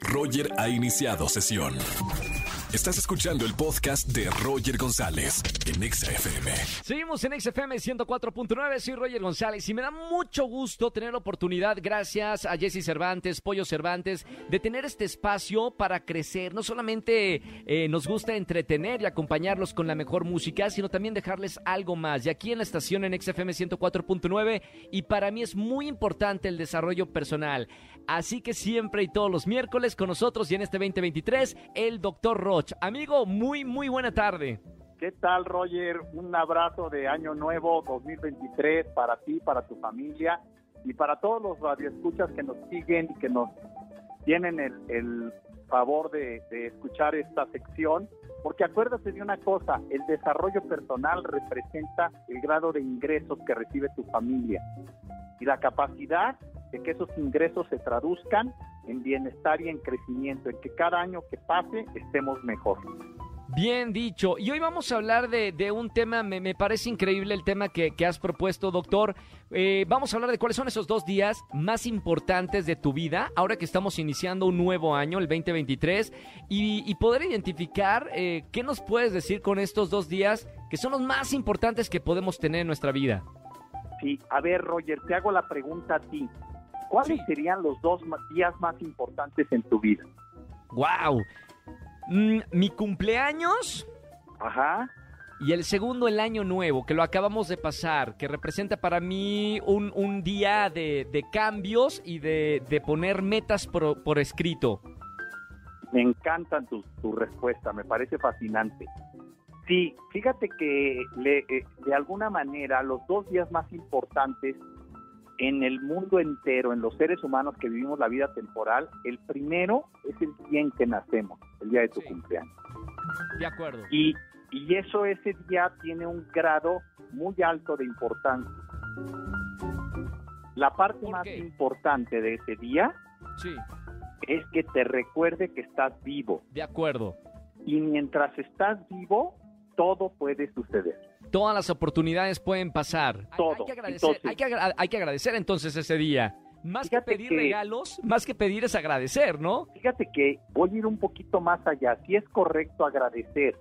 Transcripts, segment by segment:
Roger ha iniciado sesión. Estás escuchando el podcast de Roger González en XFM. Seguimos en XFM 104.9, soy Roger González y me da mucho gusto tener la oportunidad, gracias a Jesse Cervantes, Pollo Cervantes, de tener este espacio para crecer. No solamente eh, nos gusta entretener y acompañarlos con la mejor música, sino también dejarles algo más. Y aquí en la estación en XFM 104.9 y para mí es muy importante el desarrollo personal. Así que siempre y todos los miércoles con nosotros y en este 2023, el Dr. Roger. Amigo, muy, muy buena tarde. ¿Qué tal, Roger? Un abrazo de Año Nuevo 2023 para ti, para tu familia y para todos los radioescuchas que nos siguen y que nos tienen el, favor de, de escuchar esta sección. Porque acuérdate de una cosa, el desarrollo personal representa el grado de ingresos que recibe tu familia y la capacidad de que esos ingresos se traduzcan en bienestar y en crecimiento, en que cada año que pase estemos mejor. Bien dicho. Y hoy vamos a hablar de, un tema, me, parece increíble el tema que, has propuesto, doctor. Eh, vamos a hablar de cuáles son esos dos días más importantes de tu vida, ahora que estamos iniciando un nuevo año, el 2023, y, poder identificar eh, qué nos puedes decir con estos dos días que son los más importantes que podemos tener en nuestra vida. Sí, a ver, Roger, te hago la pregunta a ti. ¿Cuáles serían los dos días más importantes en tu vida? ¡Wow! Mm, mi cumpleaños. Ajá. Y el segundo, el año nuevo, que lo acabamos de pasar, que representa para mí un, día de, cambios y de, poner metas por, escrito. Me encantan tu, tu respuesta, me parece fascinante. Sí, fíjate que eh, de alguna manera los dos días más importantes en el mundo entero, en los seres humanos que vivimos la vida temporal, el primero es el día en que nacemos, el día de tu cumpleaños. De acuerdo. Y, y eso ese día tiene un grado muy alto de importancia. La parte más importante de ese día sí. es que te recuerde que estás vivo. De acuerdo. Y mientras estás vivo, todo puede suceder todas las oportunidades pueden pasar. Todo. Hay, que agradecer, hay, que, agradecer entonces ese día. Más que pedir regalos, más que pedir es agradecer, ¿no? Fíjate que voy a ir un poquito más allá. Sí es correcto agradecer,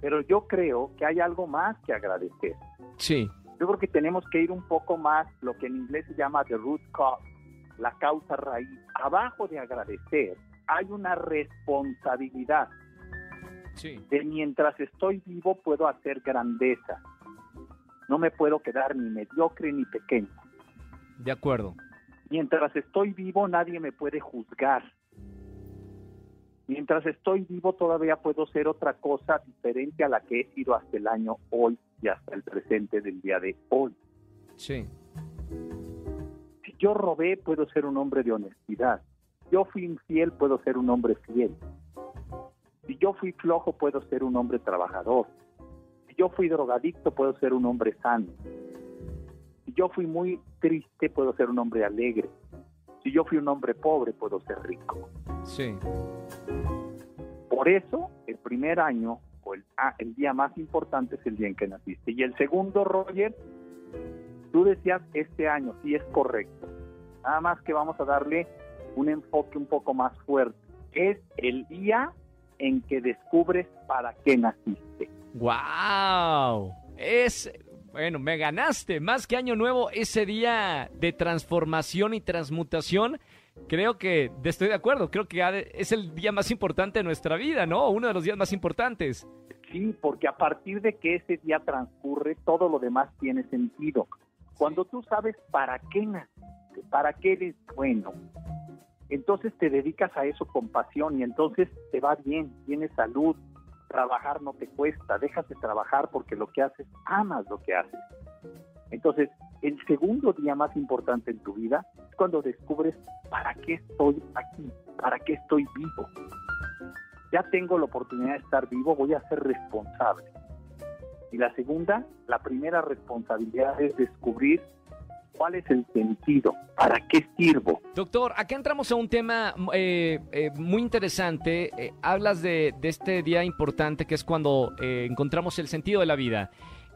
pero yo creo que hay algo más que agradecer. Sí. Yo creo que tenemos que ir un poco más, lo que en inglés se llama the root cause, la causa raíz. Abajo de agradecer hay una responsabilidad. De mientras estoy vivo puedo hacer grandeza. No me puedo quedar ni mediocre ni pequeño. De acuerdo. Mientras estoy vivo nadie me puede juzgar. Mientras estoy vivo todavía puedo ser otra cosa diferente a la que he sido hasta el año hoy y hasta el presente del día de hoy. Sí. Si yo robé, puedo ser un hombre de honestidad. Si yo fui infiel, puedo ser un hombre fiel. Si yo fui flojo, puedo ser un hombre trabajador. Si yo fui drogadicto, puedo ser un hombre sano. Si yo fui muy triste, puedo ser un hombre alegre. Si yo fui un hombre pobre, puedo ser rico. Sí. Por eso, el primer año o el, ah, el día más importante es el día en que naciste. Y el segundo, Roger, tú decías este año, sí es correcto. Nada más que vamos a darle un enfoque un poco más fuerte. Es el día en que descubres para qué naciste. ¡Wow! Es, bueno, me ganaste. Más que Año Nuevo, ese día de transformación y transmutación, creo que estoy de acuerdo. Creo que es el día más importante de nuestra vida, ¿no? Uno de los días más importantes. Sí, porque a partir de que ese día transcurre, todo lo demás tiene sentido. Cuando tú sabes para qué naciste, para qué eres bueno, entonces te dedicas a eso con pasión y entonces te va bien, tienes salud, trabajar no te cuesta, dejas de trabajar porque lo que haces, amas lo que haces. Entonces, el segundo día más importante en tu vida es cuando descubres para qué estoy aquí, para qué estoy vivo. Ya tengo la oportunidad de estar vivo, voy a ser responsable. Y la segunda, la primera responsabilidad es descubrir ¿Cuál es el sentido? ¿Para qué sirvo? Doctor, acá entramos a un tema eh, eh, muy interesante. Eh, hablas de, este día importante que es cuando encontramos el sentido de la vida.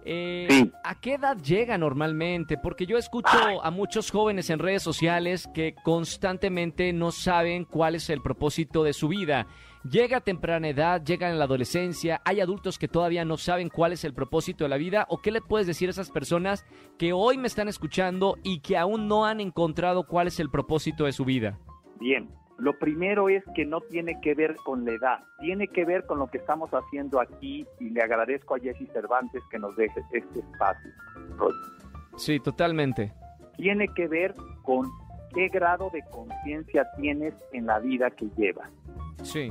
Eh, Sí. ¿A qué edad llega normalmente? Porque yo escucho a muchos jóvenes en redes sociales que constantemente no saben cuál es el propósito de su vida. Llega a temprana edad, llega en la adolescencia, hay adultos que todavía no saben cuál es el propósito de la vida. ¿O qué le puedes decir a esas personas que hoy me están escuchando y que aún no han encontrado cuál es el propósito de su vida? Bien, lo primero es que no tiene que ver con la edad, tiene que ver con lo que estamos haciendo aquí y le agradezco a Jesse Cervantes que nos deje este espacio. Roger. Sí, totalmente. Tiene que ver con qué grado de conciencia tienes en la vida que llevas. Sí,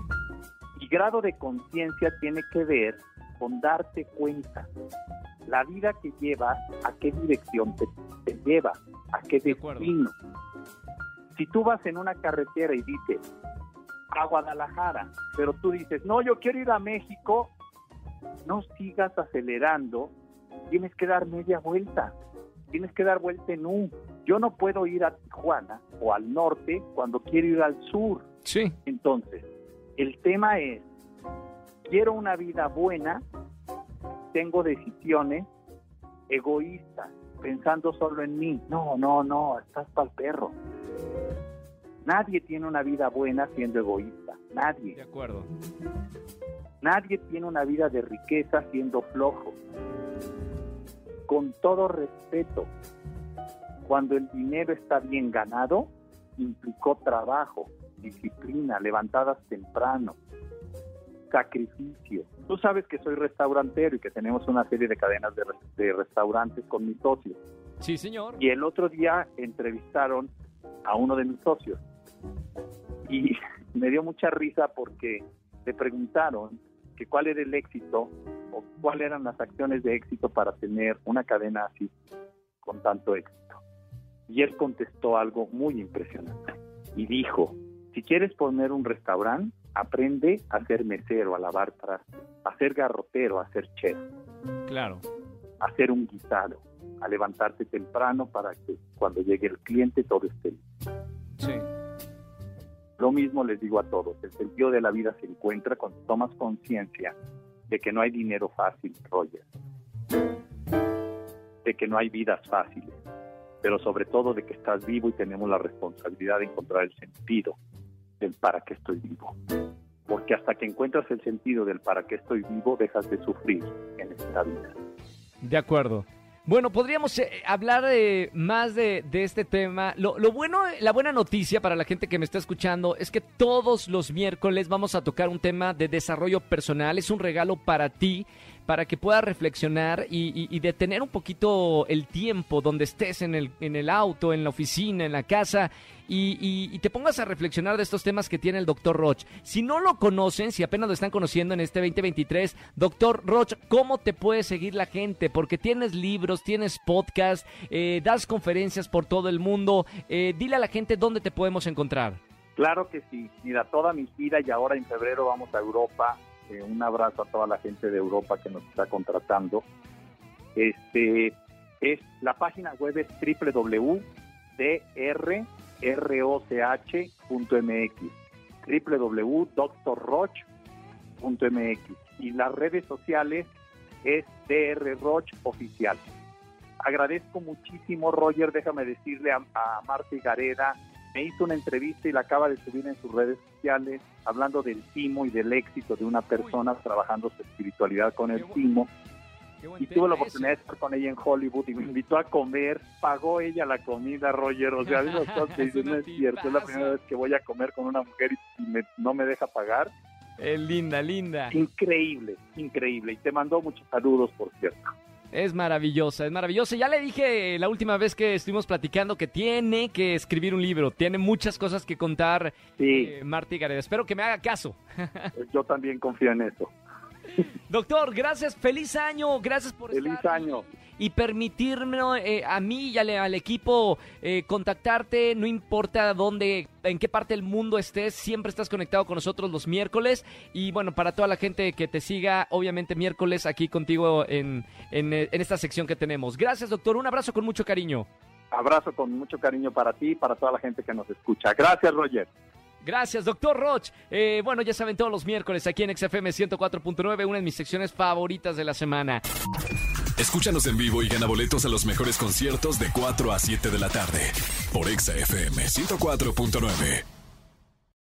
Y grado de conciencia tiene que ver con darte cuenta la vida que llevas, a qué dirección te, te lleva, a qué De destino. Si tú vas en una carretera y dices a Guadalajara, pero tú dices, no, yo quiero ir a México, no sigas acelerando, tienes que dar media vuelta, tienes que dar vuelta en U. Yo no puedo ir a Tijuana o al norte cuando quiero ir al sur. sí, Entonces, el tema es, quiero una vida buena, tengo decisiones egoístas, pensando solo en mí. No, no, no, estás para el perro. Nadie tiene una vida buena siendo egoísta, de nadie. acuerdo. Nadie tiene una vida de riqueza siendo flojo. Con todo respeto, cuando el dinero está bien ganado, implicó trabajo, disciplina, levantadas temprano, sacrificio. Tú sabes que soy restaurantero y que tenemos una serie de cadenas de, de restaurantes con mis socios. Sí, señor. Y el otro día entrevistaron a uno de mis socios y me dio mucha risa porque le preguntaron que cuál era el éxito o cuáles eran las acciones de éxito para tener una cadena así con tanto éxito. Y él contestó algo muy impresionante y dijo, si quieres poner un restaurante, aprende a ser mesero, a lavar trastes, a ser garrotero, a ser chef Claro. hacer un guisado, a levantarte temprano para que cuando llegue el cliente todo esté listo. Sí. Lo mismo les digo a todos, el sentido de la vida se encuentra cuando tomas conciencia de que no hay dinero fácil, Roger, de que no hay vidas fáciles, pero sobre todo de que estás vivo y tenemos la responsabilidad de encontrar el sentido del para qué estoy vivo. Porque hasta que encuentras el sentido del para qué estoy vivo, dejas de sufrir en esta vida. De acuerdo. Bueno, podríamos eh, hablar eh, más de, este tema. Lo, lo bueno, la buena noticia para la gente que me está escuchando es que todos los miércoles vamos a tocar un tema de desarrollo personal. Es un regalo para ti, para que puedas reflexionar y, detener un poquito el tiempo donde estés en el, en el auto, en la oficina, en la casa y te pongas a reflexionar de estos temas que tiene el doctor Roch. Si no lo conocen, si apenas lo están conociendo en este 2023, doctor Roch, ¿cómo te puede seguir la gente? Porque tienes libros, tienes podcast, eh, das conferencias por todo el mundo. Eh, dile a la gente dónde te podemos encontrar. Claro que sí. Mira, toda mi vida y ahora en febrero vamos a Europa. Eh, un abrazo a toda la gente de Europa que nos está contratando. Este es la página web es www.drroch.mx www.drroch.mx y las redes sociales es drroch oficial. Agradezco muchísimo, Roger, déjame decirle a, a Gareda, me hizo una entrevista y la acaba de subir en sus redes sociales, hablando del timo y del éxito de una persona trabajando su espiritualidad con el timo. Y tuve la oportunidad de estar con ella en Hollywood y me invitó a comer, pagó ella la comida, Roger. O sea, Es no es cierto, es la primera vez que voy a comer con una mujer y me- no me deja pagar. Eh, linda, linda. Increíble, increíble. Y te mandó muchos saludos, por cierto. Es maravillosa, es maravillosa. Ya le dije la última vez que estuvimos platicando que tiene que escribir un libro. Tiene muchas cosas que contar Sí, eh, Marta y Gareda. Espero que me haga caso. yo también confío en eso. Doctor, gracias, feliz año, gracias por Feliz estar año. y, y permitirme eh, a mí y al, al equipo eh, contactarte, no importa dónde, en qué parte del mundo estés, siempre estás conectado con nosotros los miércoles y bueno, para toda la gente que te siga, obviamente miércoles aquí contigo en, en, en esta sección que tenemos. Gracias, doctor, un abrazo con mucho cariño. Abrazo con mucho cariño para ti y para toda la gente que nos escucha. Gracias, Roger. Gracias, doctor Roch. Eh, bueno, ya saben, todos los miércoles aquí en XFM 104.9, una de mis secciones favoritas de la semana. Escúchanos en vivo y gana boletos a los mejores conciertos de 4 a 7 de la tarde por Exa FM 104.9.